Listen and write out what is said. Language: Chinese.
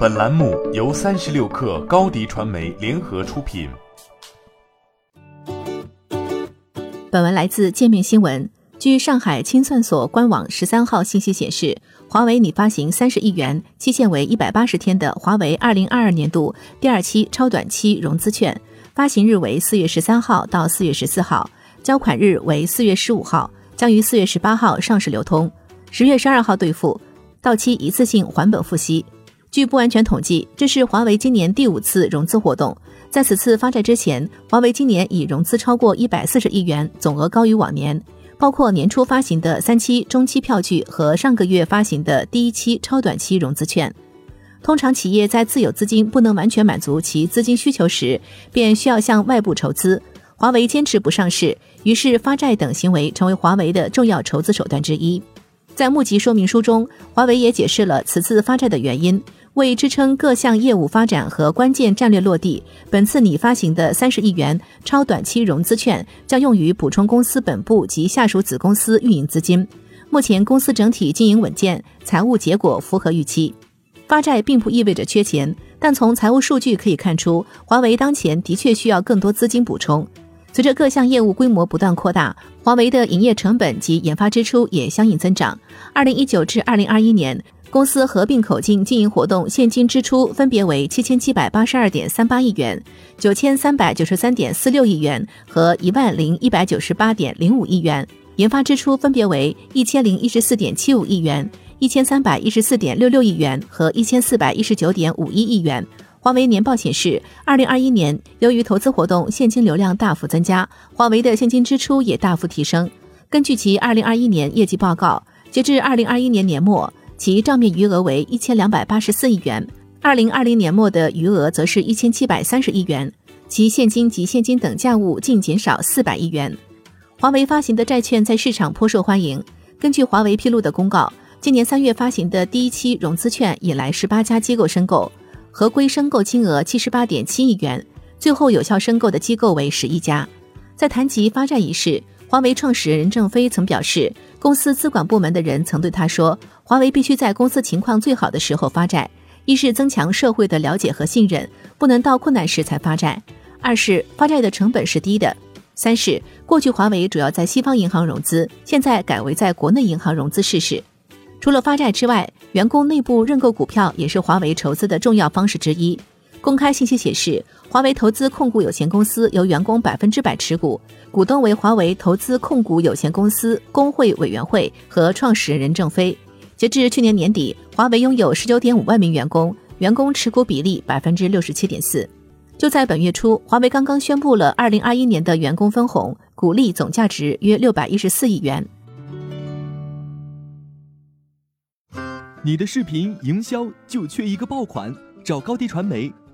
本栏目由三十六氪高低传媒联合出品。本文来自界面新闻。据上海清算所官网十三号信息显示，华为拟发行三十亿元、期限为一百八十天的华为二零二二年度第二期超短期融资券，发行日为四月十三号到四月十四号，交款日为四月十五号，将于四月十八号上市流通，十月十二号兑付，到期一次性还本付息。据不完全统计，这是华为今年第五次融资活动。在此次发债之前，华为今年已融资超过一百四十亿元，总额高于往年。包括年初发行的三期中期票据和上个月发行的第一期超短期融资券。通常，企业在自有资金不能完全满足其资金需求时，便需要向外部筹资。华为坚持不上市，于是发债等行为成为华为的重要筹资手段之一。在募集说明书中，华为也解释了此次发债的原因。为支撑各项业务发展和关键战略落地，本次拟发行的三十亿元超短期融资券将用于补充公司本部及下属子公司运营资金。目前公司整体经营稳健，财务结果符合预期。发债并不意味着缺钱，但从财务数据可以看出，华为当前的确需要更多资金补充。随着各项业务规模不断扩大，华为的营业成本及研发支出也相应增长。二零一九至二零二一年。公司合并口径经营活动现金支出分别为七千七百八十二点三八亿元、九千三百九十三点四六亿元和一万零一百九十八点零五亿元，研发支出分别为一千零一十四点七五亿元、一千三百一十四点六六亿元和一千四百一十九点五一亿元。华为年报显示，二零二一年由于投资活动现金流量大幅增加，华为的现金支出也大幅提升。根据其二零二一年业绩报告，截至二零二一年年末。其账面余额为一千两百八十四亿元，二零二零年末的余额则是一千七百三十亿元，其现金及现金等价物净减少四百亿元。华为发行的债券在市场颇受欢迎。根据华为披露的公告，今年三月发行的第一期融资券引来十八家机构申购，合规申购金额七十八点七亿元，最后有效申购的机构为十一家。在谈及发债一事，华为创始人任正非曾表示，公司资管部门的人曾对他说，华为必须在公司情况最好的时候发债，一是增强社会的了解和信任，不能到困难时才发债；二是发债的成本是低的；三是过去华为主要在西方银行融资，现在改为在国内银行融资试试。除了发债之外，员工内部认购股票也是华为筹资的重要方式之一。公开信息显示，华为投资控股有限公司由员工百分之百持股，股东为华为投资控股有限公司工会委员会和创始人任正非。截至去年年底，华为拥有十九点五万名员工，员工持股比例百分之六十七点四。就在本月初，华为刚刚宣布了二零二一年的员工分红，股利总价值约六百一十四亿元。你的视频营销就缺一个爆款，找高低传媒。